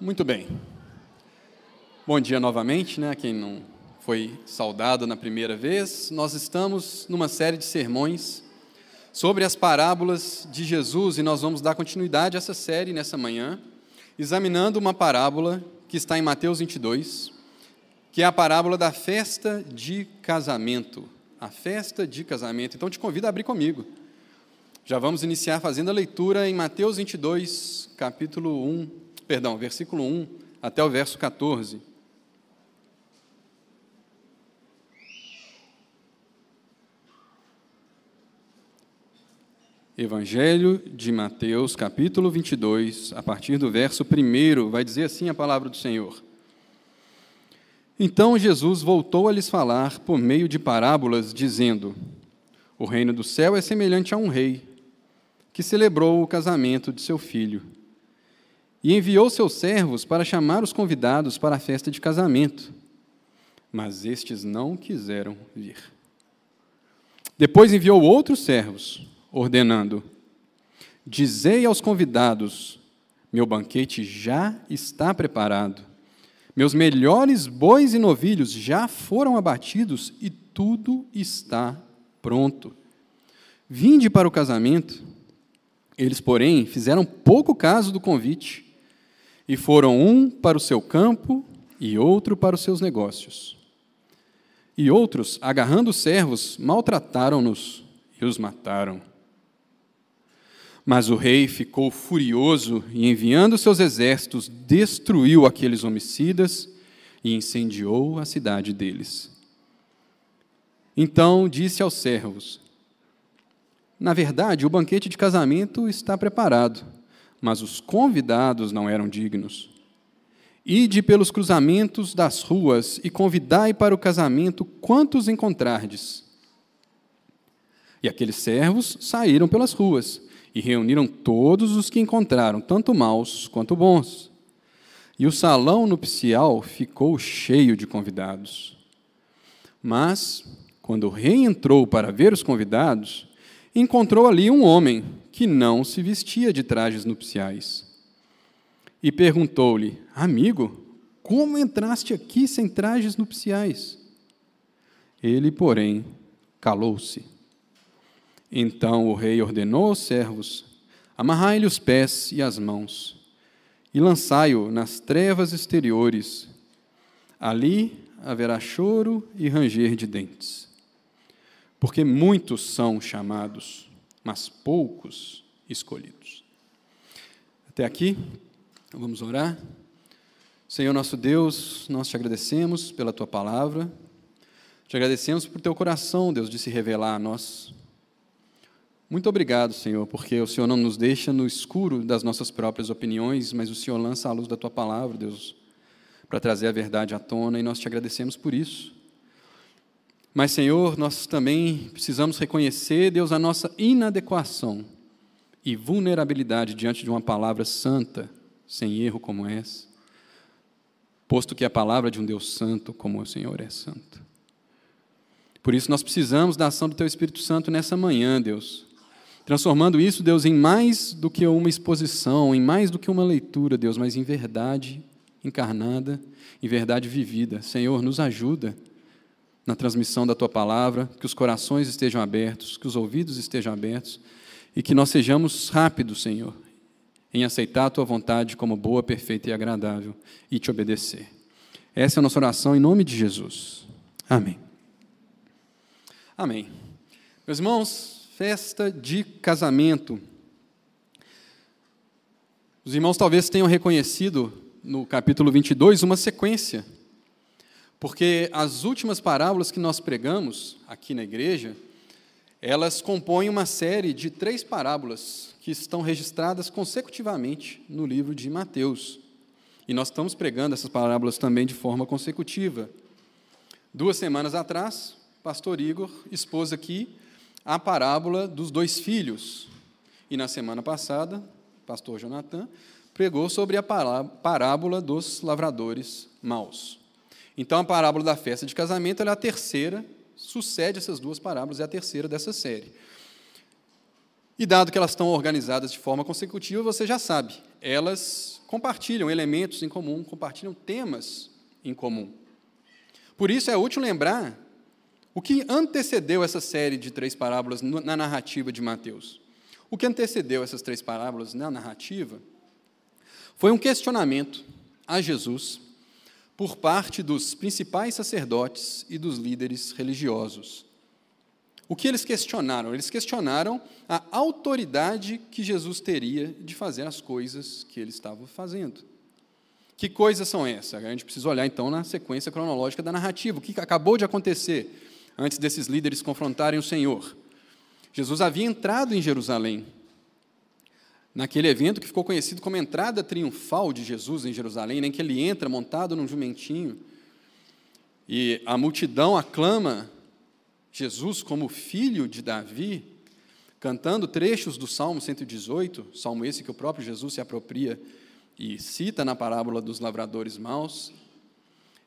Muito bem. Bom dia novamente, né? Quem não foi saudado na primeira vez, nós estamos numa série de sermões sobre as parábolas de Jesus e nós vamos dar continuidade a essa série nessa manhã, examinando uma parábola que está em Mateus 22, que é a parábola da festa de casamento. A festa de casamento. Então te convido a abrir comigo. Já vamos iniciar fazendo a leitura em Mateus 22, capítulo 1, perdão, versículo 1 até o verso 14. Evangelho de Mateus, capítulo 22, a partir do verso 1, vai dizer assim a palavra do Senhor. Então Jesus voltou a lhes falar por meio de parábolas, dizendo: O reino do céu é semelhante a um rei que celebrou o casamento de seu filho e enviou seus servos para chamar os convidados para a festa de casamento. Mas estes não quiseram vir. Depois enviou outros servos, ordenando: Dizei aos convidados: Meu banquete já está preparado. Meus melhores bois e novilhos já foram abatidos e tudo está pronto. Vinde para o casamento. Eles, porém, fizeram pouco caso do convite e foram um para o seu campo e outro para os seus negócios. E outros, agarrando os servos, maltrataram-nos e os mataram. Mas o rei ficou furioso e, enviando seus exércitos, destruiu aqueles homicidas e incendiou a cidade deles. Então disse aos servos: Na verdade, o banquete de casamento está preparado mas os convidados não eram dignos. Ide pelos cruzamentos das ruas e convidai para o casamento quantos encontrardes. E aqueles servos saíram pelas ruas e reuniram todos os que encontraram, tanto maus quanto bons. E o salão nupcial ficou cheio de convidados. Mas, quando o rei entrou para ver os convidados, encontrou ali um homem que não se vestia de trajes nupciais. E perguntou-lhe: Amigo, como entraste aqui sem trajes nupciais? Ele, porém, calou-se. Então o rei ordenou aos servos: Amarrai-lhe os pés e as mãos, e lançai-o nas trevas exteriores. Ali haverá choro e ranger de dentes. Porque muitos são chamados, mas poucos escolhidos. Até aqui, vamos orar. Senhor nosso Deus, nós te agradecemos pela tua palavra, te agradecemos por teu coração, Deus, de se revelar a nós. Muito obrigado, Senhor, porque o Senhor não nos deixa no escuro das nossas próprias opiniões, mas o Senhor lança a luz da tua palavra, Deus, para trazer a verdade à tona, e nós te agradecemos por isso. Mas, Senhor, nós também precisamos reconhecer, Deus, a nossa inadequação e vulnerabilidade diante de uma palavra santa, sem erro como essa, posto que a palavra de um Deus santo como o Senhor é santo. Por isso, nós precisamos da ação do Teu Espírito Santo nessa manhã, Deus, transformando isso, Deus, em mais do que uma exposição, em mais do que uma leitura, Deus, mas em verdade encarnada, em verdade vivida. Senhor, nos ajuda na transmissão da tua palavra, que os corações estejam abertos, que os ouvidos estejam abertos e que nós sejamos rápidos, Senhor, em aceitar a tua vontade como boa, perfeita e agradável e te obedecer. Essa é a nossa oração em nome de Jesus. Amém. Amém. Meus irmãos, festa de casamento. Os irmãos talvez tenham reconhecido no capítulo 22 uma sequência porque as últimas parábolas que nós pregamos aqui na igreja, elas compõem uma série de três parábolas que estão registradas consecutivamente no livro de Mateus. E nós estamos pregando essas parábolas também de forma consecutiva. Duas semanas atrás, pastor Igor expôs aqui a parábola dos dois filhos. E na semana passada, pastor Jonathan pregou sobre a parábola dos lavradores maus. Então, a parábola da festa de casamento é a terceira, sucede essas duas parábolas, é a terceira dessa série. E dado que elas estão organizadas de forma consecutiva, você já sabe, elas compartilham elementos em comum, compartilham temas em comum. Por isso é útil lembrar o que antecedeu essa série de três parábolas na narrativa de Mateus. O que antecedeu essas três parábolas na narrativa foi um questionamento a Jesus por parte dos principais sacerdotes e dos líderes religiosos. O que eles questionaram? Eles questionaram a autoridade que Jesus teria de fazer as coisas que ele estava fazendo. Que coisas são essas? A gente precisa olhar então na sequência cronológica da narrativa. O que acabou de acontecer antes desses líderes confrontarem o Senhor? Jesus havia entrado em Jerusalém, naquele evento que ficou conhecido como entrada triunfal de Jesus em Jerusalém, em que ele entra montado num jumentinho e a multidão aclama Jesus como filho de Davi, cantando trechos do Salmo 118, salmo esse que o próprio Jesus se apropria e cita na parábola dos lavradores maus.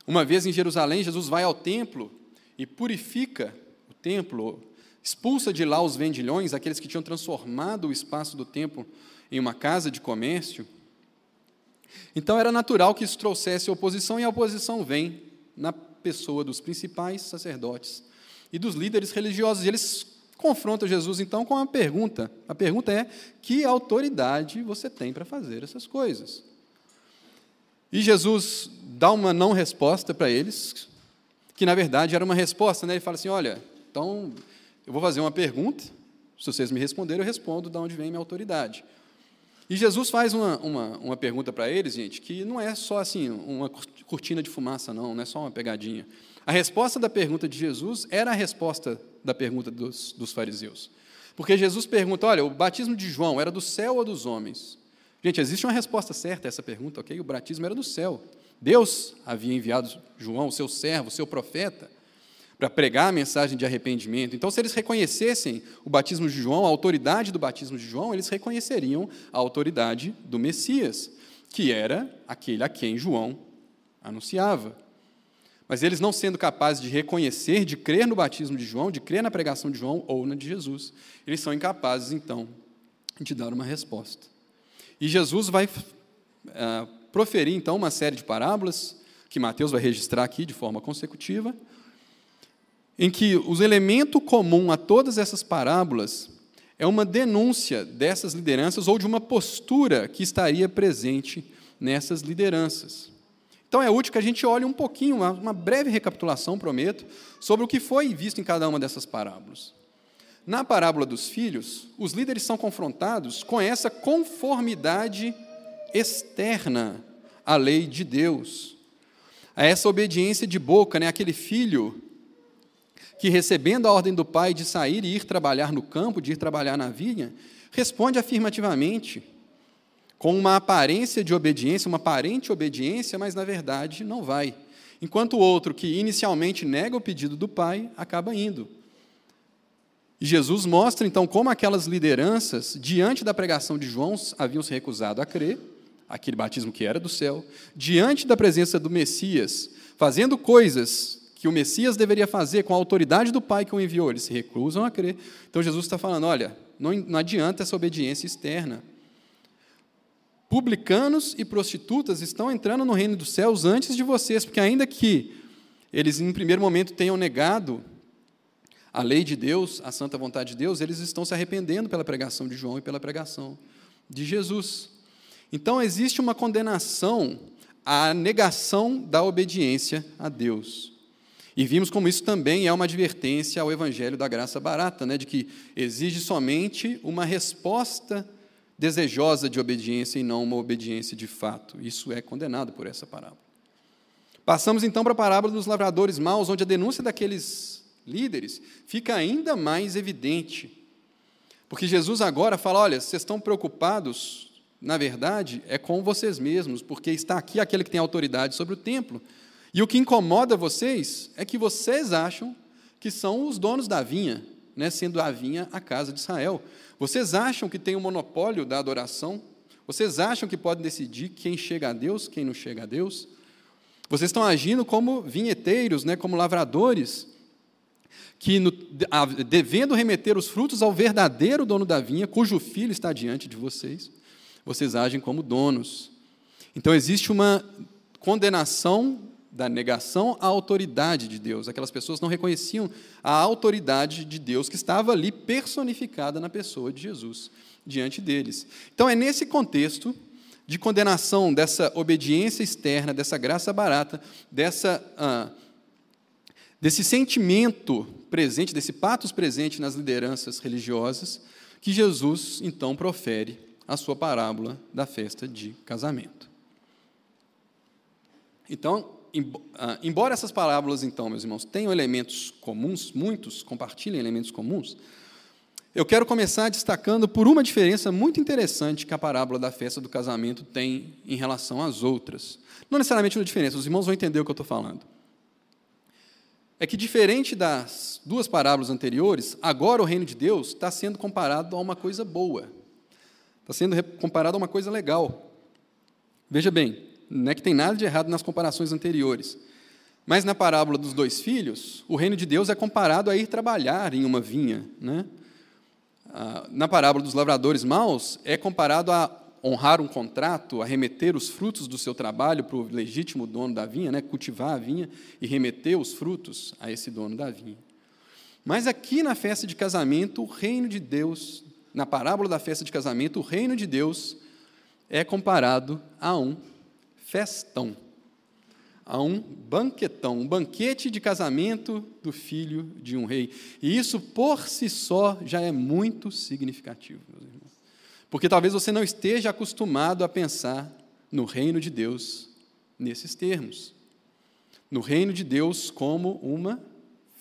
Uma vez em Jerusalém, Jesus vai ao templo e purifica o templo, expulsa de lá os vendilhões, aqueles que tinham transformado o espaço do templo em uma casa de comércio. Então era natural que isso trouxesse oposição, e a oposição vem na pessoa dos principais sacerdotes e dos líderes religiosos. E eles confrontam Jesus então com uma pergunta. A pergunta é: que autoridade você tem para fazer essas coisas? E Jesus dá uma não resposta para eles, que na verdade era uma resposta, né? Ele fala assim: olha, então eu vou fazer uma pergunta, se vocês me responderem, eu respondo de onde vem minha autoridade. E Jesus faz uma, uma, uma pergunta para eles, gente, que não é só assim, uma cortina de fumaça, não, não é só uma pegadinha. A resposta da pergunta de Jesus era a resposta da pergunta dos, dos fariseus. Porque Jesus pergunta: olha, o batismo de João era do céu ou dos homens? Gente, existe uma resposta certa a essa pergunta, ok? O batismo era do céu. Deus havia enviado João, seu servo, seu profeta, para pregar a mensagem de arrependimento. Então, se eles reconhecessem o batismo de João, a autoridade do batismo de João, eles reconheceriam a autoridade do Messias, que era aquele a quem João anunciava. Mas eles não sendo capazes de reconhecer, de crer no batismo de João, de crer na pregação de João ou na de Jesus, eles são incapazes, então, de dar uma resposta. E Jesus vai uh, proferir, então, uma série de parábolas, que Mateus vai registrar aqui de forma consecutiva, em que o elemento comum a todas essas parábolas é uma denúncia dessas lideranças ou de uma postura que estaria presente nessas lideranças. Então é útil que a gente olhe um pouquinho, uma breve recapitulação, prometo, sobre o que foi visto em cada uma dessas parábolas. Na parábola dos filhos, os líderes são confrontados com essa conformidade externa à lei de Deus, a essa obediência de boca, né? aquele filho que, recebendo a ordem do pai de sair e ir trabalhar no campo, de ir trabalhar na vinha, responde afirmativamente com uma aparência de obediência, uma aparente obediência, mas na verdade não vai. Enquanto o outro, que inicialmente nega o pedido do pai, acaba indo. E Jesus mostra então como aquelas lideranças, diante da pregação de João, haviam se recusado a crer, aquele batismo que era do céu, diante da presença do Messias, fazendo coisas que o Messias deveria fazer com a autoridade do Pai que o enviou, eles se recusam a crer. Então Jesus está falando: olha, não, não adianta essa obediência externa, publicanos e prostitutas estão entrando no reino dos céus antes de vocês, porque ainda que eles, em primeiro momento, tenham negado a lei de Deus, a santa vontade de Deus, eles estão se arrependendo pela pregação de João e pela pregação de Jesus. Então, existe uma condenação à negação da obediência a Deus. E vimos como isso também é uma advertência ao evangelho da graça barata, né, de que exige somente uma resposta desejosa de obediência e não uma obediência de fato. Isso é condenado por essa parábola. Passamos então para a parábola dos lavradores maus, onde a denúncia daqueles líderes fica ainda mais evidente. Porque Jesus agora fala: olha, vocês estão preocupados, na verdade, é com vocês mesmos, porque está aqui aquele que tem autoridade sobre o templo. E o que incomoda vocês é que vocês acham que são os donos da vinha, né, sendo a vinha a casa de Israel. Vocês acham que tem o um monopólio da adoração? Vocês acham que podem decidir quem chega a Deus, quem não chega a Deus? Vocês estão agindo como vinheteiros, né, como lavradores, que no, devendo remeter os frutos ao verdadeiro dono da vinha, cujo filho está diante de vocês. vocês agem como donos. Então existe uma condenação da negação à autoridade de Deus. Aquelas pessoas não reconheciam a autoridade de Deus que estava ali personificada na pessoa de Jesus diante deles. Então é nesse contexto de condenação dessa obediência externa, dessa graça barata, dessa, ah, desse sentimento presente, desse patos presente nas lideranças religiosas, que Jesus então profere a sua parábola da festa de casamento. Então, embora essas parábolas, então, meus irmãos, tenham elementos comuns, muitos compartilhem elementos comuns, eu quero começar destacando por uma diferença muito interessante que a parábola da festa do casamento tem em relação às outras. Não necessariamente uma diferença, os irmãos vão entender o que eu estou falando. É que, diferente das duas parábolas anteriores, agora o reino de Deus está sendo comparado a uma coisa boa, está sendo comparado a uma coisa legal. Veja bem, não é que tem nada de errado nas comparações anteriores. Mas na parábola dos dois filhos, o reino de Deus é comparado a ir trabalhar em uma vinha. Né? Ah, na parábola dos lavradores maus, é comparado a honrar um contrato, a remeter os frutos do seu trabalho para o legítimo dono da vinha, né? cultivar a vinha e remeter os frutos a esse dono da vinha. Mas aqui na festa de casamento, o reino de Deus, na parábola da festa de casamento, o reino de Deus é comparado a um festão, a um banquetão, um banquete de casamento do filho de um rei. E isso por si só já é muito significativo, meus irmãos. Porque talvez você não esteja acostumado a pensar no reino de Deus nesses termos. No reino de Deus como uma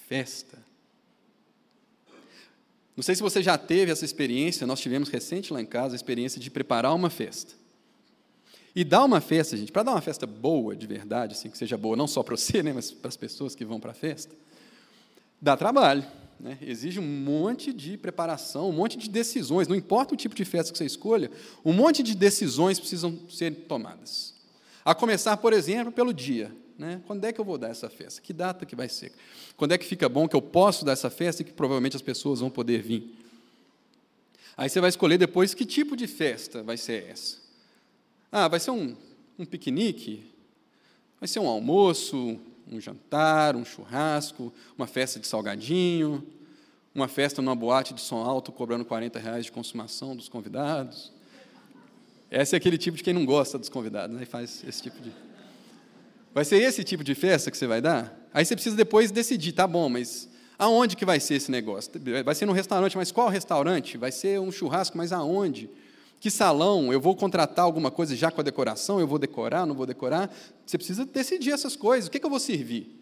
festa. Não sei se você já teve essa experiência, nós tivemos recente lá em casa a experiência de preparar uma festa. E dar uma festa, gente, para dar uma festa boa, de verdade, assim, que seja boa não só para você, né, mas para as pessoas que vão para a festa, dá trabalho. Né? Exige um monte de preparação, um monte de decisões. Não importa o tipo de festa que você escolha, um monte de decisões precisam ser tomadas. A começar, por exemplo, pelo dia. Né? Quando é que eu vou dar essa festa? Que data que vai ser? Quando é que fica bom que eu posso dar essa festa e que provavelmente as pessoas vão poder vir? Aí você vai escolher depois que tipo de festa vai ser essa. Ah, vai ser um, um piquenique? Vai ser um almoço, um jantar, um churrasco, uma festa de salgadinho, uma festa numa boate de som alto cobrando 40 reais de consumação dos convidados. Esse é aquele tipo de quem não gosta dos convidados, né? Faz esse tipo de. Vai ser esse tipo de festa que você vai dar? Aí você precisa depois decidir, tá bom, mas aonde que vai ser esse negócio? Vai ser no restaurante, mas qual restaurante? Vai ser um churrasco, mas aonde? Que salão? Eu vou contratar alguma coisa já com a decoração? Eu vou decorar? Não vou decorar? Você precisa decidir essas coisas. O que, é que eu vou servir?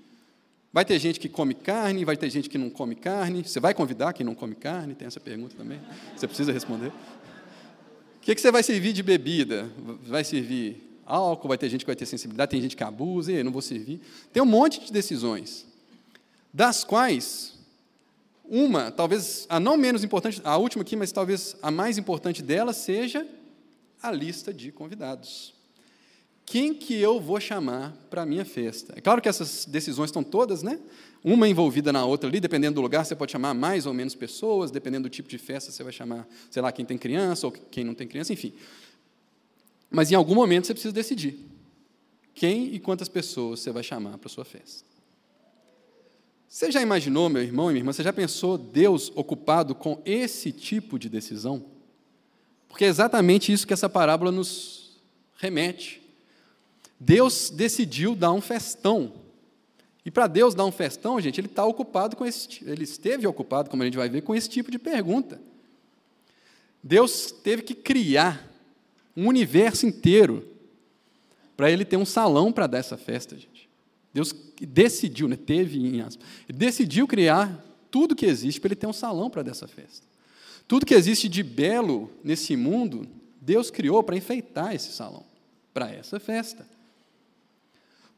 Vai ter gente que come carne, vai ter gente que não come carne. Você vai convidar quem não come carne? Tem essa pergunta também. Você precisa responder. O que, é que você vai servir de bebida? Vai servir álcool? Vai ter gente que vai ter sensibilidade? Tem gente que abusa, e não vou servir. Tem um monte de decisões, das quais uma, talvez a não menos importante, a última aqui, mas talvez a mais importante dela seja a lista de convidados. Quem que eu vou chamar para a minha festa? É claro que essas decisões estão todas, né? Uma envolvida na outra ali, dependendo do lugar, você pode chamar mais ou menos pessoas, dependendo do tipo de festa, você vai chamar, sei lá, quem tem criança ou quem não tem criança, enfim. Mas em algum momento você precisa decidir quem e quantas pessoas você vai chamar para a sua festa. Você já imaginou, meu irmão e minha irmã, você já pensou Deus ocupado com esse tipo de decisão? Porque é exatamente isso que essa parábola nos remete. Deus decidiu dar um festão. E para Deus dar um festão, gente, ele está ocupado com esse, ele esteve ocupado, como a gente vai ver, com esse tipo de pergunta. Deus teve que criar um universo inteiro para ele ter um salão para dar essa festa, gente. Deus decidiu, né, teve em aspas, decidiu criar tudo que existe para ele ter um salão para dessa festa. Tudo que existe de belo nesse mundo, Deus criou para enfeitar esse salão, para essa festa.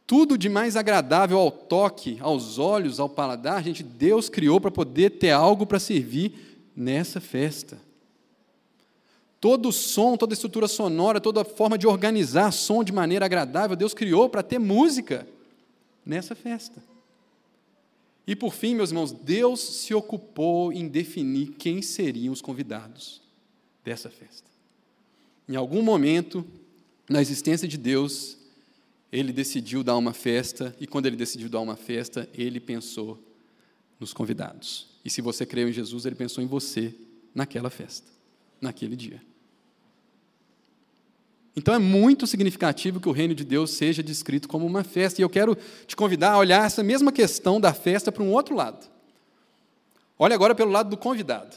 Tudo de mais agradável ao toque, aos olhos, ao paladar, gente, Deus criou para poder ter algo para servir nessa festa. Todo som, toda estrutura sonora, toda forma de organizar som de maneira agradável, Deus criou para ter música nessa festa. E por fim, meus irmãos, Deus se ocupou em definir quem seriam os convidados dessa festa. em algum momento na existência de Deus, ele decidiu dar uma festa, e quando ele decidiu dar uma festa, ele pensou nos convidados. E se você creu em Jesus, ele pensou em você naquela festa, naquele dia. Então é muito significativo que o reino de Deus seja descrito como uma festa. E eu quero te convidar a olhar essa mesma questão da festa para um outro lado. Olha agora pelo lado do convidado.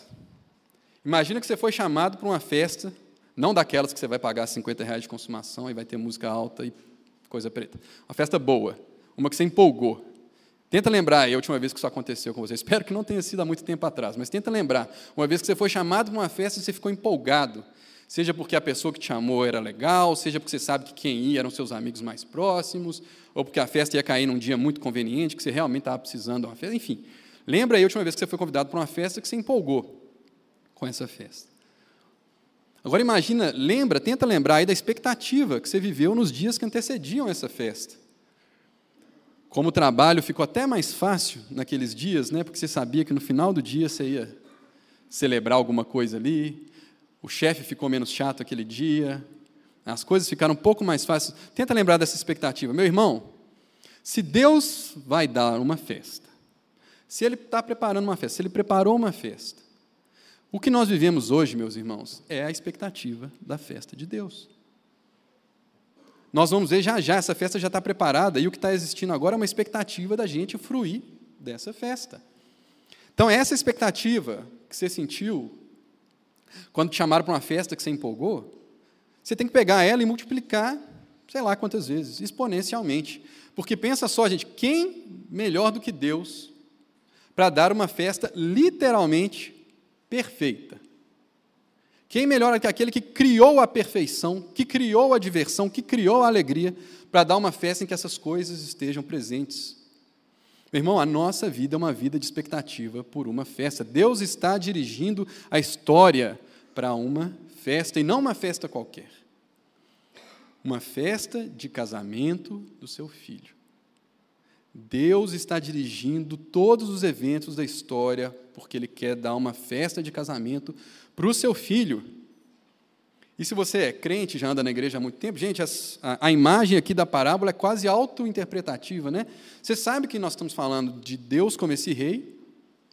Imagina que você foi chamado para uma festa, não daquelas que você vai pagar 50 reais de consumação e vai ter música alta e coisa preta. Uma festa boa, uma que você empolgou. Tenta lembrar aí a última vez que isso aconteceu com você. Espero que não tenha sido há muito tempo atrás, mas tenta lembrar. Uma vez que você foi chamado para uma festa e você ficou empolgado. Seja porque a pessoa que te chamou era legal, seja porque você sabe que quem ia eram seus amigos mais próximos, ou porque a festa ia cair num dia muito conveniente, que você realmente estava precisando de uma festa. Enfim, lembra aí a última vez que você foi convidado para uma festa que você empolgou com essa festa. Agora imagina, lembra, tenta lembrar aí da expectativa que você viveu nos dias que antecediam essa festa. Como o trabalho ficou até mais fácil naqueles dias, né? Porque você sabia que no final do dia você ia celebrar alguma coisa ali, o chefe ficou menos chato aquele dia, as coisas ficaram um pouco mais fáceis. Tenta lembrar dessa expectativa. Meu irmão, se Deus vai dar uma festa, se Ele está preparando uma festa, se Ele preparou uma festa, o que nós vivemos hoje, meus irmãos, é a expectativa da festa de Deus. Nós vamos ver já já, essa festa já está preparada, e o que está existindo agora é uma expectativa da gente fruir dessa festa. Então, essa expectativa que você sentiu quando te chamaram para uma festa que você empolgou, você tem que pegar ela e multiplicar, sei lá quantas vezes, exponencialmente. Porque pensa só, gente, quem melhor do que Deus para dar uma festa literalmente perfeita? Quem melhor do que aquele que criou a perfeição, que criou a diversão, que criou a alegria, para dar uma festa em que essas coisas estejam presentes? Meu irmão, a nossa vida é uma vida de expectativa por uma festa. Deus está dirigindo a história para uma festa, e não uma festa qualquer. Uma festa de casamento do seu filho. Deus está dirigindo todos os eventos da história porque Ele quer dar uma festa de casamento para o seu filho. E se você é crente, já anda na igreja há muito tempo, gente, a, a imagem aqui da parábola é quase auto-interpretativa, né? Você sabe que nós estamos falando de Deus como esse rei,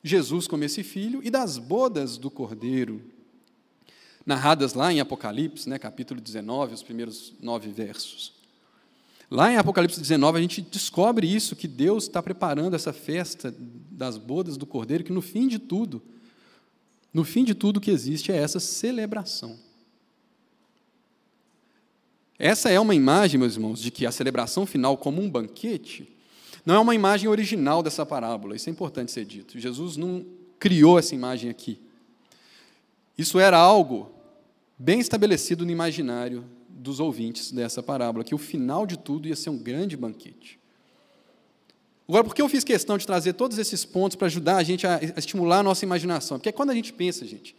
Jesus como esse filho e das bodas do cordeiro narradas lá em Apocalipse, né, capítulo 19, os primeiros nove versos. Lá em Apocalipse 19, a gente descobre isso, que Deus está preparando essa festa das bodas do Cordeiro, que no fim de tudo, no fim de tudo que existe é essa celebração. Essa é uma imagem, meus irmãos, de que a celebração final, como um banquete, não é uma imagem original dessa parábola, isso é importante ser dito. Jesus não criou essa imagem aqui. Isso era algo bem estabelecido no imaginário dos ouvintes dessa parábola, que o final de tudo ia ser um grande banquete. Agora, por que eu fiz questão de trazer todos esses pontos para ajudar a gente a estimular a nossa imaginação? Porque quando a gente pensa, gente,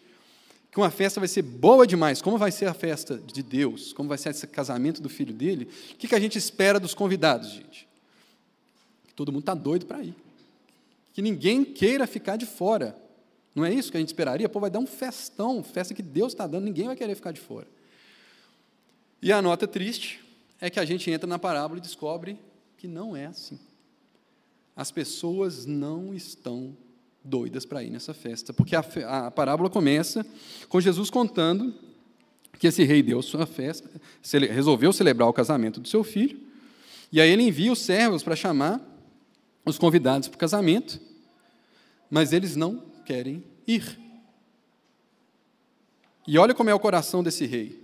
que uma festa vai ser boa demais, como vai ser a festa de Deus, como vai ser esse casamento do filho dele, o que a gente espera dos convidados, gente? Que todo mundo está doido para ir. Que ninguém queira ficar de fora. Não é isso que a gente esperaria? Pô, vai dar um festão, festa que Deus está dando, ninguém vai querer ficar de fora. E a nota triste é que a gente entra na parábola e descobre que não é assim. As pessoas não estão doidas para ir nessa festa, porque a, a, parábola começa com Jesus contando que esse rei deu sua festa, resolveu celebrar o casamento do seu filho, e aí ele envia os servos para chamar os convidados para o casamento, mas eles não querem ir. E olha como é o coração desse rei.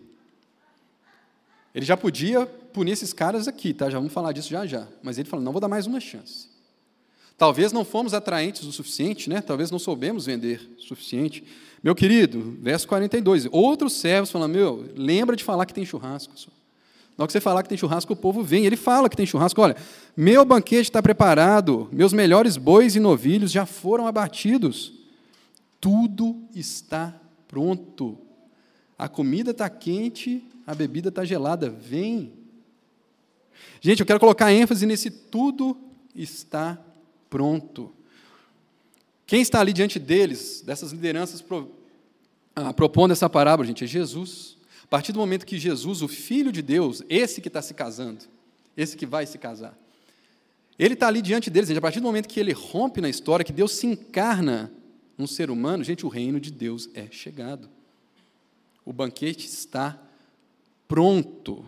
Ele já podia punir esses caras aqui, tá? Já vamos falar disso já já. Mas ele falou: não vou dar mais uma chance. Talvez não fomos atraentes o suficiente, né? Talvez não soubemos vender o suficiente. Meu querido, verso 42. Outros servos falam: Meu, lembra de falar que tem churrasco. Na hora que você falar que tem churrasco, o povo vem. Ele fala que tem churrasco. Olha, meu banquete está preparado, meus melhores bois e novilhos já foram abatidos. Tudo está pronto. A comida está quente, a bebida está gelada. Vem. Gente, eu quero colocar ênfase nesse tudo está pronto. Quem está ali diante deles, dessas lideranças pro, ah, propondo essa parábola, gente, é Jesus. partir do momento que Jesus, o Filho de Deus, esse que está se casando, esse que vai se casar, ele está ali diante deles, gente, a partir do momento que ele rompe na história, que Deus se encarna num ser humano, gente, o reino de Deus é chegado. O banquete está pronto.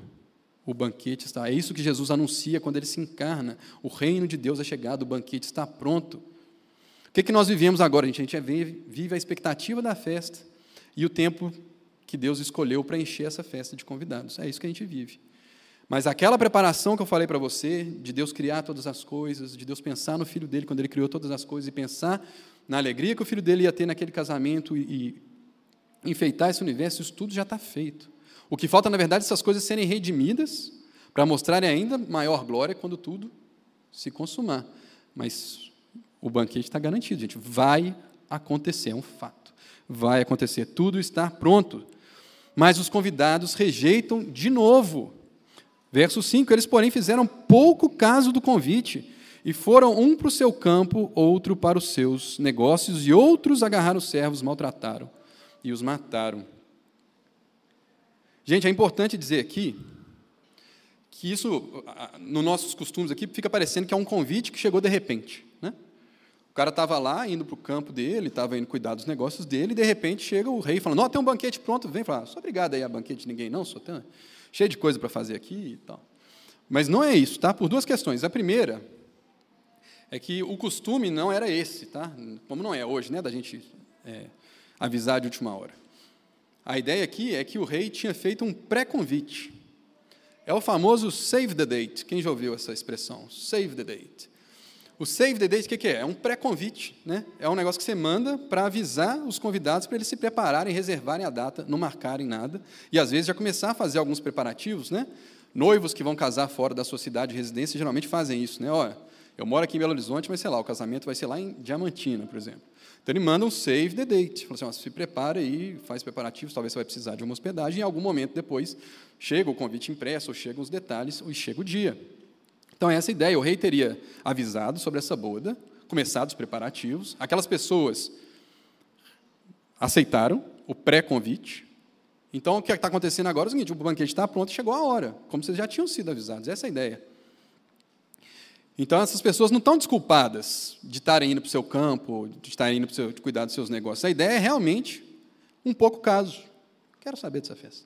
O banquete está. É isso que Jesus anuncia quando ele se encarna. O reino de Deus é chegado, o banquete está pronto. O que, que nós vivemos agora, gente? A gente vive a expectativa da festa e o tempo que Deus escolheu para encher essa festa de convidados. É isso que a gente vive. Mas aquela preparação que eu falei para você, de Deus criar todas as coisas, de Deus pensar no filho dele quando ele criou todas as coisas e pensar na alegria que o filho dele ia ter naquele casamento e, e enfeitar esse universo, isso tudo já está feito. O que falta, na verdade, é essas coisas serem redimidas para mostrarem ainda maior glória quando tudo se consumar. Mas o banquete está garantido, gente. Vai acontecer, é um fato. Vai acontecer, tudo está pronto. Mas os convidados rejeitam de novo Verso 5: Eles, porém, fizeram pouco caso do convite, e foram um para o seu campo, outro para os seus negócios, e outros agarraram os servos, maltrataram e os mataram. Gente, é importante dizer aqui que isso, nos nossos costumes aqui, fica parecendo que é um convite que chegou de repente. Né? O cara estava lá, indo para o campo dele, estava indo cuidar dos negócios dele, e de repente chega o rei falando: Não, tem um banquete pronto, vem falar, sou obrigado aí a banquete de ninguém, não, sou tão cheio de coisa para fazer aqui e tal. Mas não é isso, tá? Por duas questões. A primeira é que o costume não era esse, tá? Como não é hoje, né? Da gente é, avisar de última hora. A ideia aqui é que o rei tinha feito um pré-convite. É o famoso save the date. Quem já ouviu essa expressão? Save the date. O save the date, o que, é? É um pré-convite. Né? É um negócio que você manda para avisar os convidados para eles se prepararem, reservarem a data, não marcarem nada. E, às vezes, já começar a fazer alguns preparativos. Né? Noivos que vão casar fora da sua cidade de residência geralmente fazem isso. Né? Olha, eu moro aqui em Belo Horizonte, mas, sei lá, o casamento vai ser lá em Diamantina, por exemplo. Então, ele manda um save the date. Fala assim, se prepara aí, faz preparativos, talvez você vai precisar de uma hospedagem, em algum momento depois chega o convite impresso, ou chegam os detalhes, e chega o dia. Então, é essa ideia. O rei teria avisado sobre essa boda, começado os preparativos. Aquelas pessoas aceitaram o pré-convite. Então, o que está acontecendo agora é o seguinte: o banquete está pronto e chegou a hora, como vocês já tinham sido avisados. Essa é a ideia. Então, essas pessoas não estão desculpadas de estarem indo para o seu campo, de estarem indo para seu, de cuidar dos seus negócios. A ideia é realmente um pouco caso. Quero saber dessa festa.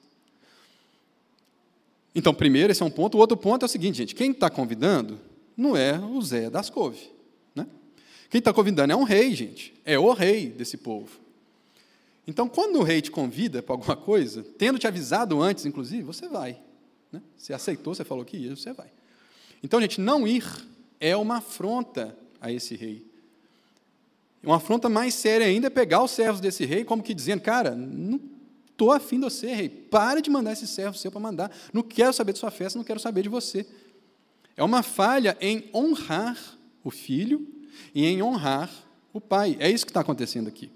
Então, primeiro, esse é um ponto. O outro ponto é o seguinte, gente: quem está convidando não é o Zé das Couve. Né? Quem está convidando é um rei, gente. É o rei desse povo. Então, quando o rei te convida para alguma coisa, tendo te avisado antes, inclusive, você vai. Né? Você aceitou, você falou que ia, você vai. Então, gente, não ir é uma afronta a esse rei. Uma afronta mais séria ainda é pegar os servos desse rei, como que dizendo, cara, não Estou afim de você, rei. Para de mandar esse servo seu para mandar. Não quero saber de sua festa, não quero saber de você. É uma falha em honrar o filho e em honrar o pai. É isso que está acontecendo aqui.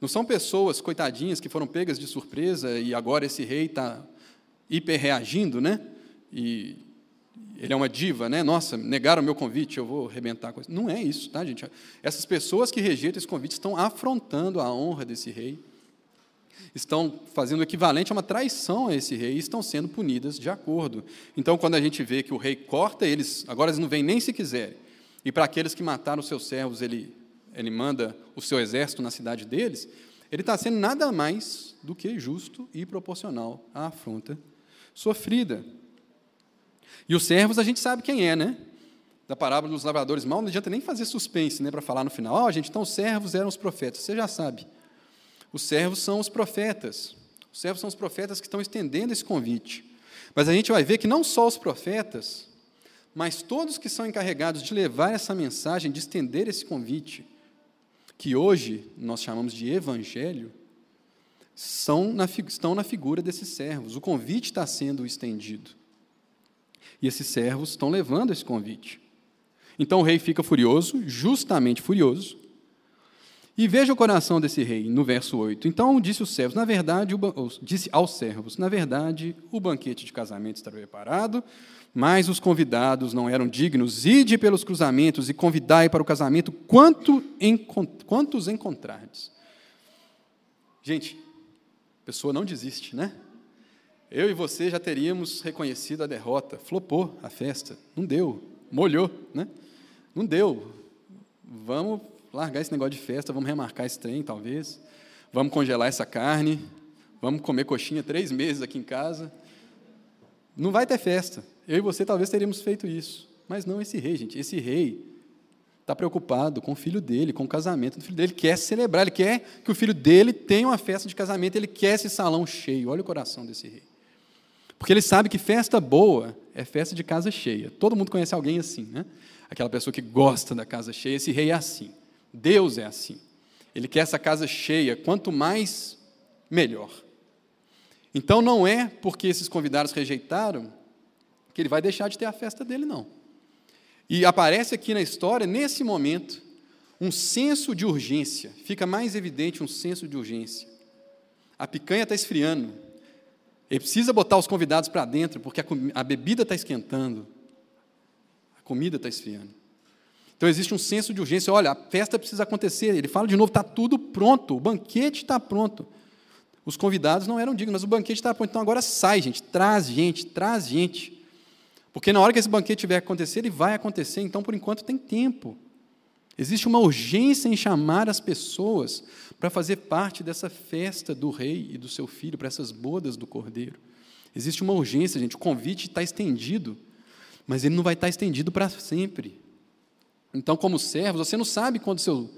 Não são pessoas, coitadinhas, que foram pegas de surpresa e agora esse rei está hiperreagindo, né? E ele é uma diva, né? Nossa, negaram o meu convite, eu vou arrebentar com isso. Não é isso, tá, gente? Essas pessoas que rejeitam esse convite estão afrontando a honra desse rei estão fazendo o equivalente a uma traição a esse rei e estão sendo punidas de acordo. Então, quando a gente vê que o rei corta eles, agora eles não vêm nem se quiserem, e para aqueles que mataram seus servos, ele, ele manda o seu exército na cidade deles, ele está sendo nada mais do que justo e proporcional à afronta sofrida. E os servos a gente sabe quem é, né? Da parábola dos lavradores mal, não adianta nem fazer suspense né, para falar no final. Ó, oh, gente, então os servos eram os profetas. Você já sabe. Os servos são os profetas. Os servos são os profetas que estão estendendo esse convite. Mas a gente vai ver que não só os profetas, mas todos que são encarregados de levar essa mensagem, de estender esse convite, que hoje nós chamamos de evangelho, são na, estão na figura desses servos. O convite está sendo estendido. E esses servos estão levando esse convite. Então o rei fica furioso, justamente furioso, e veja o coração desse rei, no verso 8. Então disse os servos, na verdade, disse aos servos, na verdade, o banquete de casamento está preparado, mas os convidados não eram dignos. Ide pelos cruzamentos e convidai para o casamento quanto quantos encontrardes. Gente, a pessoa não desiste, né? Eu e você já teríamos reconhecido a derrota. Flopou a festa, não deu, molhou, né? Não deu. Vamos largar esse negócio de festa, vamos remarcar esse trem, talvez. Vamos congelar essa carne, vamos comer coxinha três meses aqui em casa. Não vai ter festa. Eu e você talvez teríamos feito isso. Mas não esse rei, gente. Esse rei está preocupado com o filho dele, com o casamento do filho dele. Ele quer celebrar, ele quer que o filho dele tenha uma festa de casamento, ele quer esse salão cheio. Olha o coração desse rei. Porque ele sabe que festa boa é festa de casa cheia. Todo mundo conhece alguém assim, né? Aquela pessoa que gosta da casa cheia. Esse rei é assim. Deus é assim. Ele quer essa casa cheia, quanto mais, melhor. Então não é porque esses convidados rejeitaram que ele vai deixar de ter a festa dele, não. E aparece aqui na história, nesse momento, um senso de urgência. Fica mais evidente um senso de urgência. A picanha está esfriando. Ele precisa botar os convidados para dentro, porque a, a bebida está esquentando. A comida está esfriando. Então existe um senso de urgência. Olha, a festa precisa acontecer. Ele fala de novo: está tudo pronto, o banquete está pronto. Os convidados não eram dignos, mas o banquete está pronto. Então agora sai, gente, traz gente, traz gente. Porque na hora que esse banquete tiver acontecer, ele vai acontecer, então por enquanto tem tempo. Existe uma urgência em chamar as pessoas para fazer parte dessa festa do rei e do seu filho, para essas bodas do cordeiro. Existe uma urgência, gente. O convite está estendido, mas ele não vai estar estendido para sempre. Então, como servo, você não sabe quando seu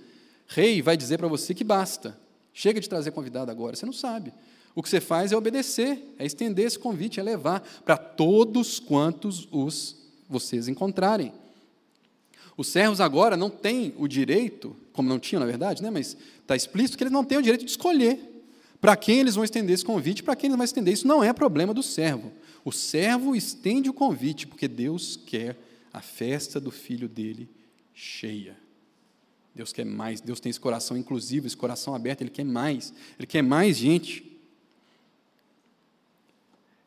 rei vai dizer para você que basta. Chega de trazer convidado agora, você não sabe. O que você faz é obedecer, é estender esse convite, é levar para todos quantos os vocês encontrarem. Os servos agora não têm o direito, como não tinham na verdade, né, mas está explícito que eles não têm o direito de escolher para quem eles vão estender esse convite, para quem eles vão estender. Isso não é problema do servo. O servo estende o convite, porque Deus quer a festa do filho dele cheia. Deus quer mais, Deus tem esse coração inclusivo, esse coração aberto, Ele quer mais, Ele quer mais gente.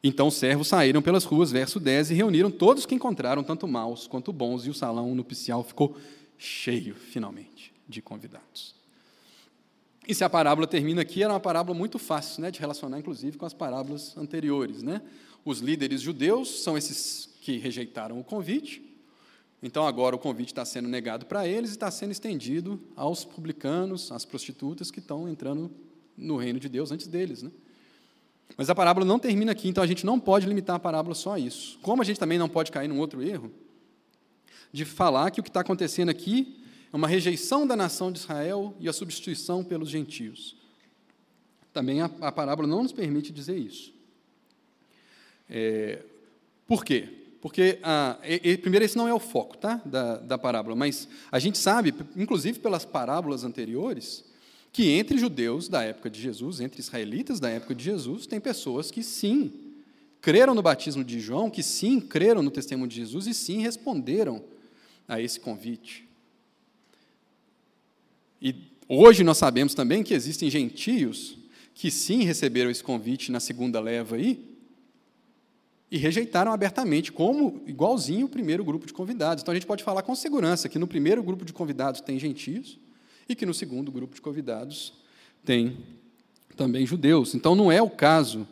Então os servos saíram pelas ruas, verso 10, e reuniram todos que encontraram, tanto maus quanto bons, e o salão nupcial ficou cheio, finalmente, de convidados. E se a parábola termina aqui, era uma parábola muito fácil né, de relacionar, inclusive, com as parábolas anteriores. Né? Os líderes judeus são esses que rejeitaram o convite, então agora o convite está sendo negado para eles e está sendo estendido aos publicanos, às prostitutas que estão entrando no reino de Deus antes deles. Né? Mas a parábola não termina aqui, então a gente não pode limitar a parábola só a isso. Como a gente também não pode cair num outro erro, de falar que o que está acontecendo aqui é uma rejeição da nação de Israel e a substituição pelos gentios. Também a, a parábola não nos permite dizer isso. É, por quê? Porque, ah, e, e, primeiro, esse não é o foco tá, da, da parábola, mas a gente sabe, inclusive pelas parábolas anteriores, que entre judeus da época de Jesus, entre israelitas da época de Jesus, tem pessoas que sim creram no batismo de João, que sim creram no testemunho de Jesus e sim responderam a esse convite. E hoje nós sabemos também que existem gentios que sim receberam esse convite na segunda leva aí e rejeitaram abertamente, como igualzinho o primeiro grupo de convidados. Então a gente pode falar com segurança que no primeiro grupo de convidados tem gentios e que no segundo grupo de convidados tem também judeus. Então não é o caso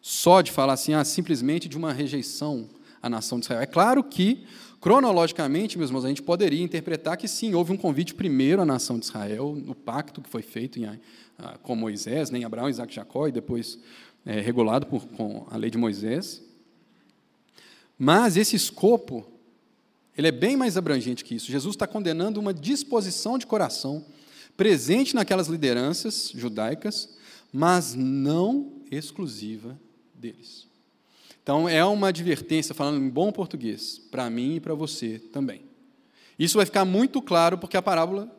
só de falar assim, ah, simplesmente de uma rejeição à nação de Israel. É claro que, cronologicamente, meus irmãos, a gente poderia interpretar que sim, houve um convite primeiro à nação de Israel, no pacto que foi feito em, ah, com Moisés, né, Abraão, Isaac e Jacó, e depois é, regulado por, com a lei de Moisés. Mas esse escopo ele é bem mais abrangente que isso. Jesus está condenando uma disposição de coração presente naquelas lideranças judaicas, mas não exclusiva deles. Então, é uma advertência, falando em bom português, para mim e para você também. Isso vai ficar muito claro porque a parábola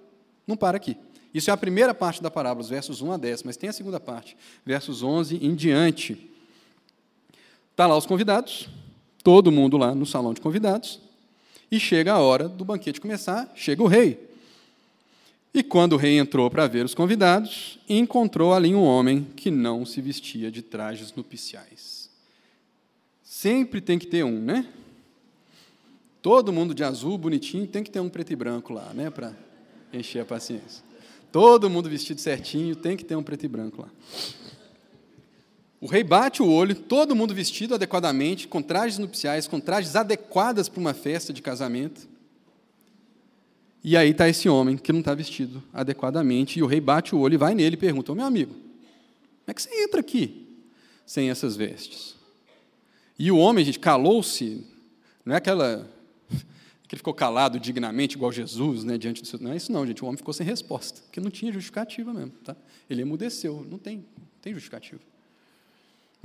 não para aqui. Isso é a primeira parte da parábola, os versos 1 a 10, mas tem a segunda parte, versos 11 em diante. Está lá os convidados, todo mundo lá no salão de convidados, e chega a hora do banquete começar, chega o rei. E quando o rei entrou para ver os convidados, encontrou ali um homem que não se vestia de trajes nupciais. Sempre tem que ter um, né? Todo mundo de azul, bonitinho, tem que ter um preto e branco lá, né, para encher a paciência. Todo mundo vestido certinho, tem que ter um preto e branco lá. O rei bate o olho, todo mundo vestido adequadamente, com trajes nupciais, com trajes adequadas para uma festa de casamento. E aí está esse homem que não está vestido adequadamente, e o rei bate o olho e vai nele e pergunta: Ô meu amigo, como é que você entra aqui sem essas vestes? E o homem, gente, calou-se, não é aquela que ele ficou calado dignamente, igual Jesus, né, diante do seu. Não é isso, não, gente. O homem ficou sem resposta, porque não tinha justificativa mesmo. Tá? Ele emudeceu, não tem, não tem justificativa.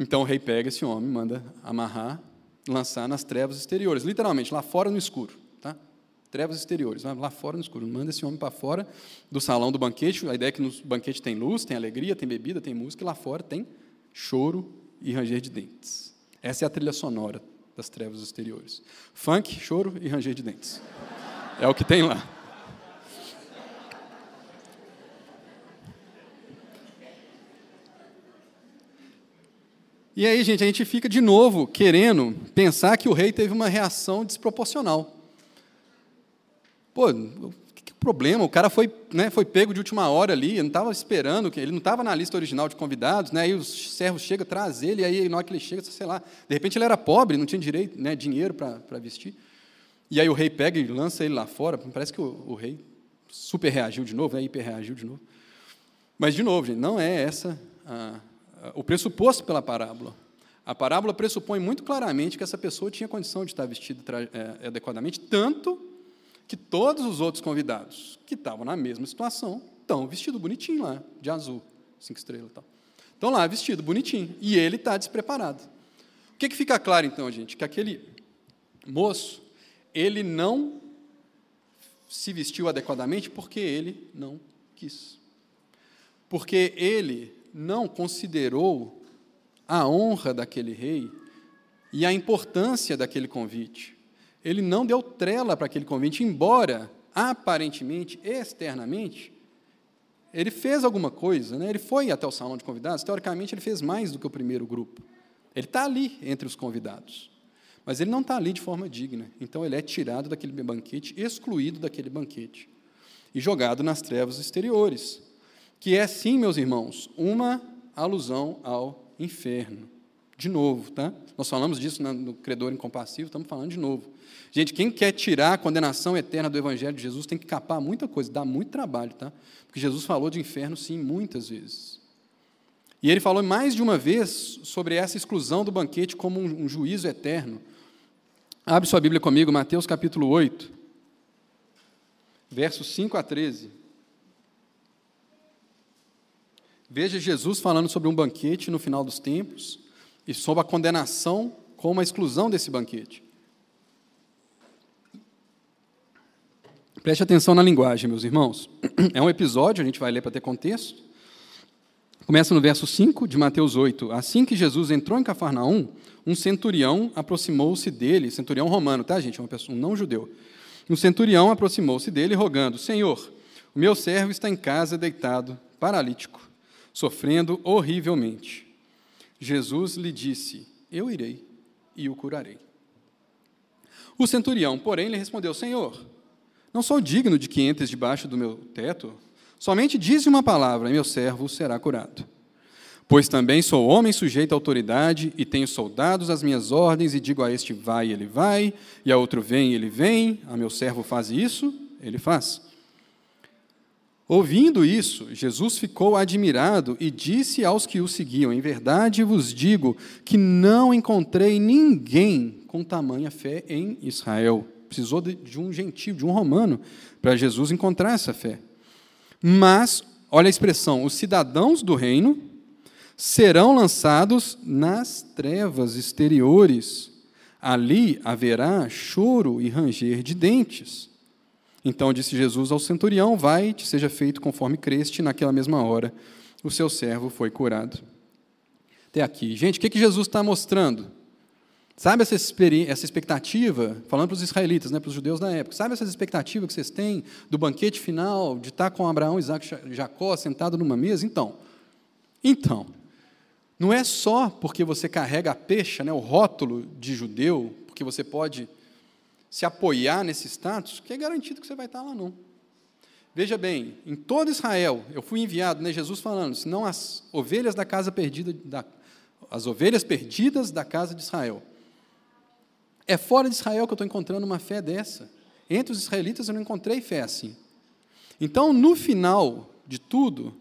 Então o rei pega esse homem, manda amarrar, lançar nas trevas exteriores, literalmente, lá fora no escuro. Tá? Trevas exteriores, lá fora no escuro. Manda esse homem para fora do salão do banquete. A ideia é que no banquete tem luz, tem alegria, tem bebida, tem música, e lá fora tem choro e ranger de dentes. Essa é a trilha sonora das trevas exteriores. Funk, choro e ranger de dentes. É o que tem lá. E aí, gente, a gente fica de novo querendo pensar que o rei teve uma reação desproporcional. Pô, que, o problema? O cara foi, né, foi pego de última hora ali, não estava esperando, ele não estava na lista original de convidados, né, aí os servos chegam, traz ele, aí na hora que ele chega, sei lá, de repente ele era pobre, não tinha direito, né, dinheiro para vestir. E aí o rei pega e lança ele lá fora, parece que o, o rei super reagiu de novo, né, hiper reagiu de novo. Mas, de novo, gente, não é essa a, o pressuposto pela parábola. A parábola pressupõe muito claramente que essa pessoa tinha condição de estar vestida é, adequadamente, tanto que todos os outros convidados que estavam na mesma situação estão vestidos bonitinho lá, de azul, cinco estrelas e tal. Estão lá vestido bonitinho. E ele está despreparado. O que, que fica claro, então, gente? Que aquele moço, ele não se vestiu adequadamente porque ele não quis. Porque ele não considerou a honra daquele rei e a importância daquele convite. Ele não deu trela para aquele convite, embora aparentemente, externamente, ele fez alguma coisa, né? ele foi até o salão de convidados, teoricamente ele fez mais do que o primeiro grupo. Ele está ali entre os convidados, mas ele não está ali de forma digna. Então ele é tirado daquele banquete, excluído daquele banquete e jogado nas trevas exteriores que é sim, meus irmãos, uma alusão ao inferno. De novo, tá? Nós falamos disso no credor incompassivo, estamos falando de novo. Gente, quem quer tirar a condenação eterna do Evangelho de Jesus tem que capar muita coisa, dá muito trabalho, tá? Porque Jesus falou de inferno, sim, muitas vezes. E ele falou mais de uma vez sobre essa exclusão do banquete como um, juízo eterno. Abre sua Bíblia comigo, Mateus capítulo 8, versos 5 a 13. Veja Jesus falando sobre um banquete no final dos tempos e sobre a condenação como a exclusão desse banquete. Preste atenção na linguagem, meus irmãos. É um episódio, a gente vai ler para ter contexto. Começa no verso 5 de Mateus 8. Assim que Jesus entrou em Cafarnaum, um centurião aproximou-se dele, centurião romano, tá, gente? Uma pessoa, um não judeu. Um centurião aproximou-se dele, rogando: Senhor, o meu servo está em casa deitado, paralítico sofrendo horrivelmente. Jesus lhe disse: Eu irei e o curarei. O centurião, porém, lhe respondeu: Senhor, não sou digno de que entres debaixo do meu teto. Somente dize uma palavra e meu servo será curado. Pois também sou homem sujeito à autoridade e tenho soldados às minhas ordens e digo a este vai, ele vai, e a outro vem, ele vem, a meu servo faz isso, ele faz. Ouvindo isso, Jesus ficou admirado e disse aos que o seguiam: Em verdade vos digo que não encontrei ninguém com tamanha fé em Israel. Precisou de um gentil, de um romano, para Jesus encontrar essa fé. Mas, olha a expressão: os cidadãos do reino serão lançados nas trevas exteriores. Ali haverá choro e ranger de dentes. Então disse Jesus ao centurião: Vai, te seja feito conforme creste, naquela mesma hora o seu servo foi curado. Até aqui. Gente, o que, que Jesus está mostrando? Sabe essa, essa expectativa, falando para os israelitas, né, para os judeus da época, sabe essa expectativa que vocês têm do banquete final, de estar com Abraão, Isaac e Jacó sentado numa mesa? Então, então, não é só porque você carrega a pecha, né, o rótulo de judeu, porque você pode se apoiar nesse status, que é garantido que você vai estar lá, não. Veja bem, em todo Israel, eu fui enviado, né, Jesus falando, senão as ovelhas da casa perdida, da, as ovelhas perdidas da casa de Israel. É fora de Israel que eu estou encontrando uma fé dessa. Entre os israelitas eu não encontrei fé assim. Então, no final de tudo,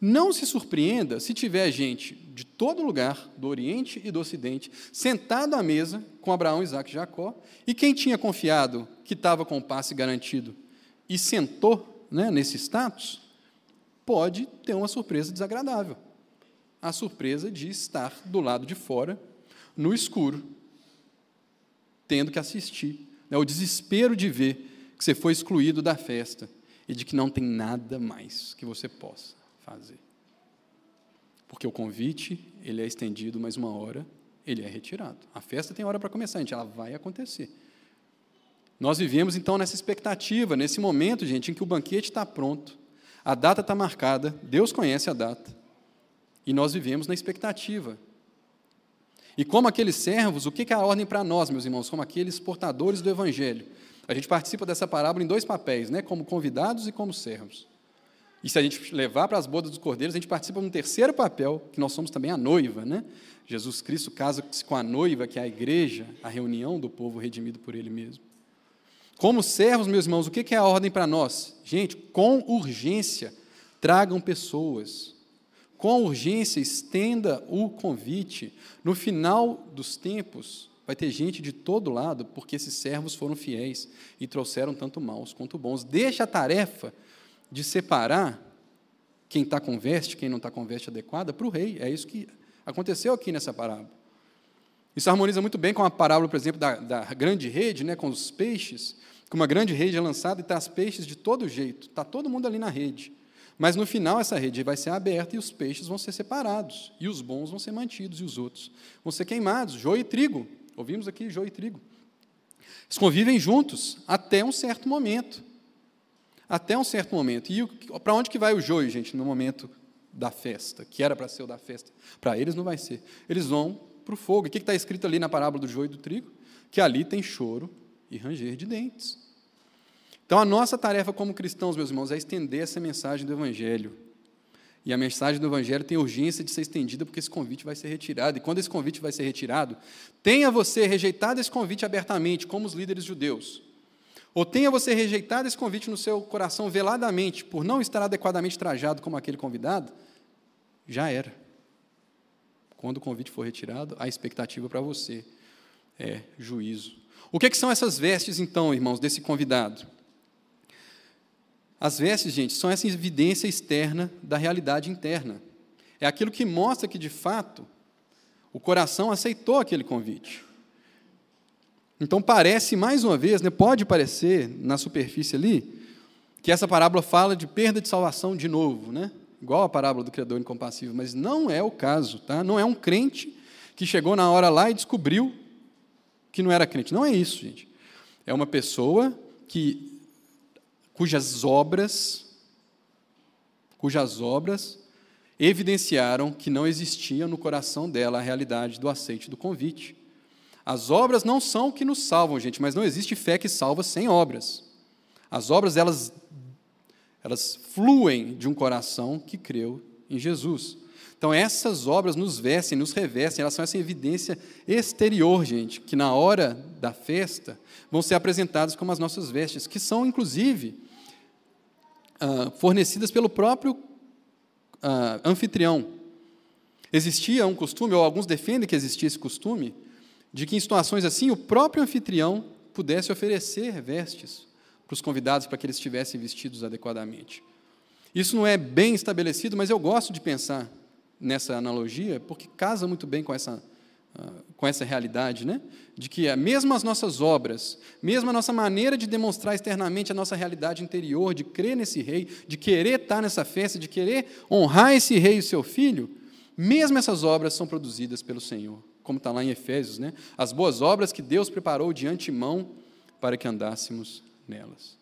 não se surpreenda se tiver gente de todo lugar, do Oriente e do Ocidente, sentado à mesa com Abraão, Isaac e Jacó, e quem tinha confiado que estava com o passe garantido e sentou né, nesse status, pode ter uma surpresa desagradável. A surpresa de estar do lado de fora, no escuro, tendo que assistir. Né, o desespero de ver que você foi excluído da festa e de que não tem nada mais que você possa fazer. Porque o convite, ele é estendido mais uma hora, ele é retirado. A festa tem hora para começar, gente, ela vai acontecer. Nós vivemos então nessa expectativa, nesse momento, gente, em que o banquete está pronto, a data está marcada, Deus conhece a data, e nós vivemos na expectativa. E como aqueles servos, o que é a ordem para nós, meus irmãos? Como aqueles portadores do Evangelho. A gente participa dessa parábola em dois papéis, né? como convidados e como servos. E se a gente levar para as bodas dos cordeiros, a gente participa de um terceiro papel, que nós somos também a noiva. Né? Jesus Cristo casa-se com a noiva, que é a igreja, a reunião do povo redimido por Ele mesmo. Como servos, meus irmãos, o que é a ordem para nós? Gente, com urgência, tragam pessoas. Com urgência, estenda o convite. No final dos tempos, vai ter gente de todo lado, porque esses servos foram fiéis e trouxeram tanto maus quanto bons. Deixa a tarefa de separar quem está com veste, quem não está com veste adequada, para o rei. É isso que aconteceu aqui nessa parábola. Isso harmoniza muito bem com a parábola, por exemplo, da, da grande rede, né, com os peixes, que uma grande rede é lançada e traz peixes de todo jeito. Está todo mundo ali na rede. Mas no final essa rede vai ser aberta e os peixes vão ser separados. E os bons vão ser mantidos e os outros vão ser queimados. Joio e trigo. Ouvimos aqui joio e trigo. Eles convivem juntos até um certo momento. Até um certo momento. E para onde que vai o joio, gente, no momento da festa? Que era para ser o da festa. Para eles não vai ser. Eles vão para o fogo. E o que está escrito ali na parábola do joio e do trigo? Que ali tem choro e ranger de dentes. Então, a nossa tarefa como cristãos, meus irmãos, é estender essa mensagem do Evangelho. E a mensagem do Evangelho tem urgência de ser estendida porque esse convite vai ser retirado. E quando esse convite vai ser retirado, tenha você rejeitado esse convite abertamente, como os líderes judeus. Ou tenha você rejeitado esse convite no seu coração veladamente, por não estar adequadamente trajado como aquele convidado, já era. Quando o convite for retirado, a expectativa para você é juízo. O que, é que são essas vestes, então, irmãos, desse convidado? As vestes, gente, são essa evidência externa da realidade interna. É aquilo que mostra que, de fato, o coração aceitou aquele convite. Então, parece, mais uma vez, né, pode parecer, na superfície ali, que essa parábola fala de perda de salvação de novo, né? igual a parábola do Criador incompassível, mas não é o caso. Tá? Não é um crente que chegou na hora lá e descobriu que não era crente. Não é isso, gente. É uma pessoa que cujas obras cujas obras evidenciaram que não existia no coração dela a realidade do aceite do convite. As obras não são o que nos salvam, gente, mas não existe fé que salva sem obras. As obras elas elas fluem de um coração que creu em Jesus. Então, essas obras nos vestem, nos revestem, elas são essa evidência exterior, gente, que na hora da festa vão ser apresentadas como as nossas vestes, que são, inclusive, uh, fornecidas pelo próprio uh, anfitrião. Existia um costume, ou alguns defendem que existia esse costume, de que em situações assim o próprio anfitrião pudesse oferecer vestes para os convidados para que eles estivessem vestidos adequadamente. Isso não é bem estabelecido, mas eu gosto de pensar nessa analogia, porque casa muito bem com essa, uh, com essa realidade, né? de que mesmo as nossas obras, mesmo a nossa maneira de demonstrar externamente a nossa realidade interior, de crer nesse rei, de querer estar nessa festa, de querer honrar esse rei e seu filho, mesmo essas obras são produzidas pelo Senhor, como está lá em Efésios, né? as boas obras que Deus preparou de antemão para que andássemos nelas.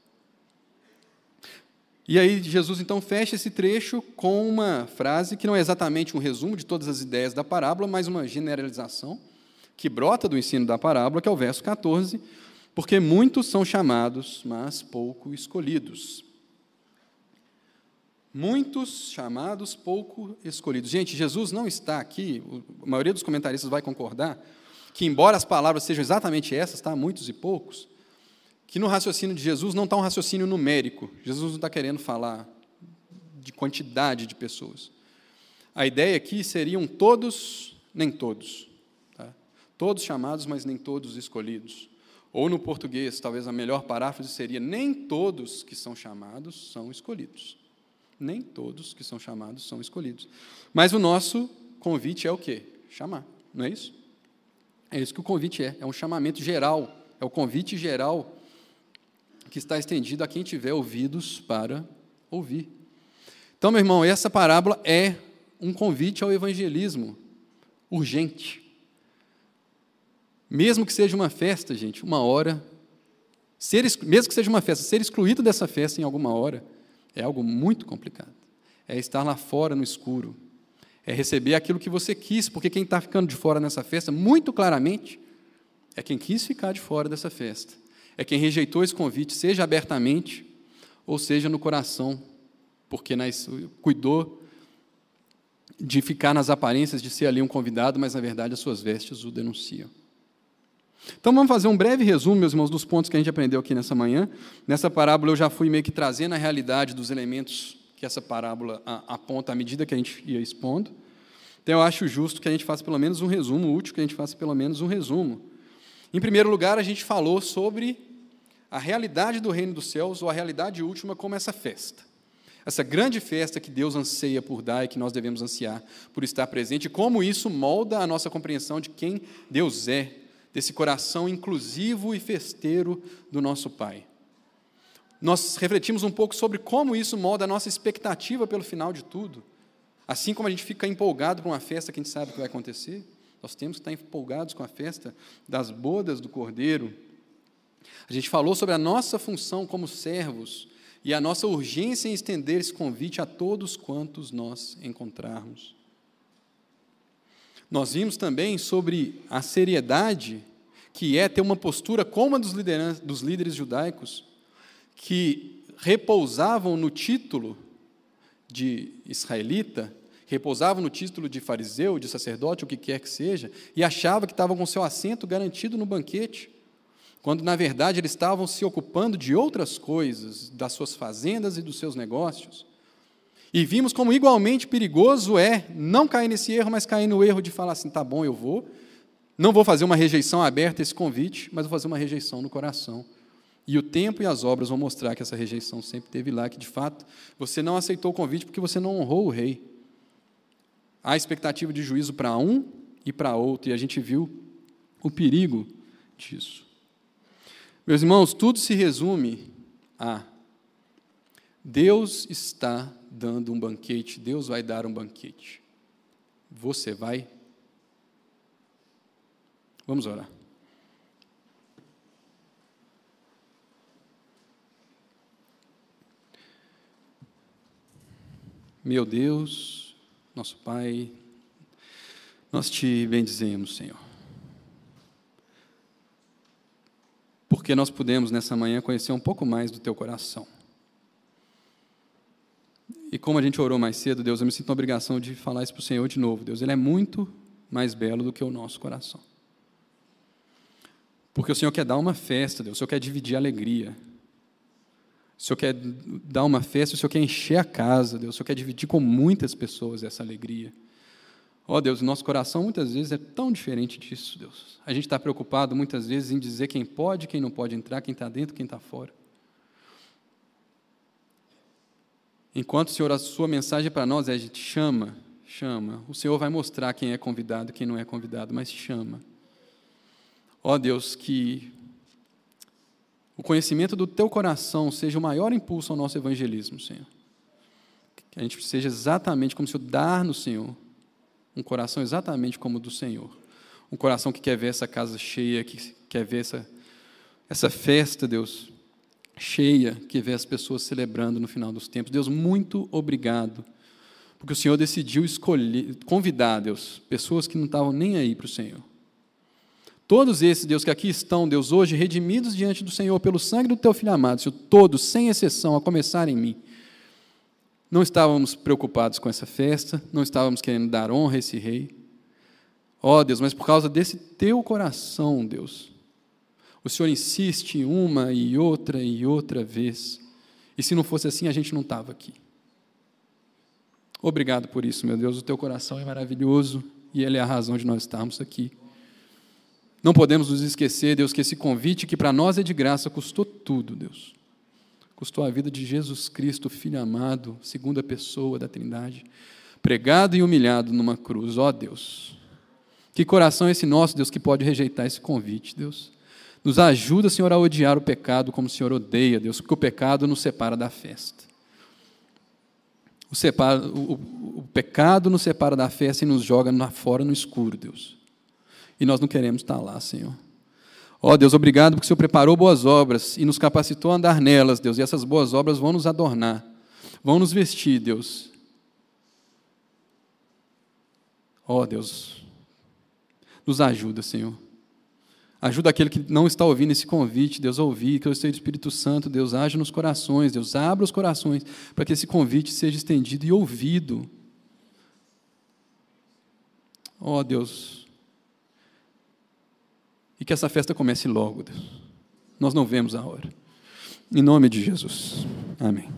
E aí Jesus então fecha esse trecho com uma frase que não é exatamente um resumo de todas as ideias da parábola, mas uma generalização que brota do ensino da parábola, que é o verso 14, porque muitos são chamados, mas pouco escolhidos. Muitos chamados, pouco escolhidos. Gente, Jesus não está aqui, a maioria dos comentaristas vai concordar, que embora as palavras sejam exatamente essas, tá? muitos e poucos, que no raciocínio de Jesus não está um raciocínio numérico. Jesus não está querendo falar de quantidade de pessoas. A ideia aqui seriam todos, nem todos. Tá? Todos chamados, mas nem todos escolhidos. Ou no português, talvez a melhor paráfrase seria: nem todos que são chamados são escolhidos. Nem todos que são chamados são escolhidos. Mas o nosso convite é o quê? Chamar, não é isso? É isso que o convite é. É um chamamento geral. É o convite geral que está estendido a quem tiver ouvidos para ouvir. Então, meu irmão, essa parábola é um convite ao evangelismo urgente. Mesmo que seja uma festa, gente, uma hora, ser, mesmo que seja uma festa, ser excluído dessa festa em alguma hora é algo muito complicado. É estar lá fora no escuro, é receber aquilo que você quis, porque quem está ficando de fora nessa festa, muito claramente, é quem quis ficar de fora dessa festa é quem rejeitou esse convite, seja abertamente ou seja no coração, porque nas, cuidou de ficar nas aparências de ser ali um convidado, mas na verdade as suas vestes o denunciam. Então vamos fazer um breve resumo, meus irmãos, dos pontos que a gente aprendeu aqui nessa manhã. Nessa parábola eu já fui meio que trazendo a realidade dos elementos que essa parábola aponta à medida que a gente ia expondo. Então eu acho justo que a gente faça pelo menos um resumo, útil que a gente faça pelo menos um resumo. Em primeiro lugar, a gente falou sobre a realidade do reino dos céus, ou a realidade última, como essa festa. Essa grande festa que Deus anseia por dar e que nós devemos ansiar por estar presente, e como isso molda a nossa compreensão de quem Deus é, desse coração inclusivo e festeiro do nosso Pai. Nós refletimos um pouco sobre como isso molda a nossa expectativa pelo final de tudo. Assim como a gente fica empolgado para uma festa que a gente sabe que vai acontecer, nós temos que estar empolgados com a festa das bodas do Cordeiro, a gente falou sobre a nossa função como servos e a nossa urgência em estender esse convite a todos quantos nós encontrarmos. Nós vimos também sobre a seriedade que é ter uma postura como a dos, dos líderes judaicos, que repousavam no título de israelita, repousavam no título de fariseu, de sacerdote, o que quer que seja, e achavam que estavam com seu assento garantido no banquete quando na verdade eles estavam se ocupando de outras coisas, das suas fazendas e dos seus negócios. E vimos como igualmente perigoso é não cair nesse erro, mas cair no erro de falar assim: tá bom, eu vou, não vou fazer uma rejeição aberta a esse convite, mas vou fazer uma rejeição no coração. E o tempo e as obras vão mostrar que essa rejeição sempre teve lá, que de fato você não aceitou o convite porque você não honrou o rei. Há expectativa de juízo para um e para outro, e a gente viu o perigo disso. Meus irmãos, tudo se resume a Deus está dando um banquete, Deus vai dar um banquete. Você vai? Vamos orar. Meu Deus, nosso Pai, nós te bendizemos, Senhor. porque nós pudemos nessa manhã conhecer um pouco mais do teu coração. E como a gente orou mais cedo, Deus, eu me sinto uma obrigação de falar isso para o Senhor de novo. Deus, Ele é muito mais belo do que o nosso coração. Porque o Senhor quer dar uma festa, Deus, o Senhor quer dividir a alegria. O Senhor quer dar uma festa, o Senhor quer encher a casa, Deus, o Senhor quer dividir com muitas pessoas essa alegria. Ó oh, Deus, nosso coração muitas vezes é tão diferente disso, Deus. A gente está preocupado muitas vezes em dizer quem pode, quem não pode entrar, quem está dentro, quem está fora. Enquanto, Senhor, a sua mensagem para nós é: a gente chama, chama. O Senhor vai mostrar quem é convidado, quem não é convidado, mas chama. Ó Deus, que o conhecimento do teu coração seja o maior impulso ao nosso evangelismo, Senhor. Que a gente seja exatamente como se o dar no Senhor um coração exatamente como o do Senhor. Um coração que quer ver essa casa cheia, que quer ver essa, essa festa, Deus, cheia, que vê as pessoas celebrando no final dos tempos. Deus, muito obrigado, porque o Senhor decidiu escolher, convidar, Deus, pessoas que não estavam nem aí para o Senhor. Todos esses, Deus, que aqui estão, Deus, hoje redimidos diante do Senhor pelo sangue do Teu Filho amado, Senhor, todos, sem exceção, a começar em mim, Não estávamos preocupados com essa festa, não estávamos querendo dar honra a esse rei. Ó oh, Deus, mas por causa desse teu coração, Deus, o Senhor insiste uma e outra e outra vez. E se não fosse assim, a gente não estava aqui. Obrigado por isso, meu Deus. O teu coração é maravilhoso e ele é a razão de nós estarmos aqui. Não podemos nos esquecer, Deus, que esse convite que para nós é de graça custou tudo, Deus. Custou a vida de Jesus Cristo, Filho amado, segunda pessoa da Trindade, pregado e humilhado numa cruz. Ó oh, Deus, que coração é esse nosso, Deus, que pode rejeitar esse convite, Deus. Nos ajuda, Senhor, a odiar o pecado como o Senhor odeia, Deus, porque o pecado nos separa da festa. O, separa, o, o, o pecado nos separa da festa e nos joga lá fora no escuro, Deus e nós não queremos estar lá, Senhor. Ó oh, Deus, obrigado porque o Senhor preparou boas obras e nos capacitou a andar nelas, Deus, e essas boas obras vão nos adornar, vão nos vestir, Deus. Ó oh, Deus, nos ajuda, Senhor. Ajuda aquele que não está ouvindo esse convite, Deus, a ouvir, que o Seu Espírito Santo, Deus, age nos corações, Deus, abra os corações para que esse convite seja estendido e ouvido. Ó oh, Deus, e que essa festa comece logo, Deus. Nós não vemos a hora. Em nome de Jesus. Amém.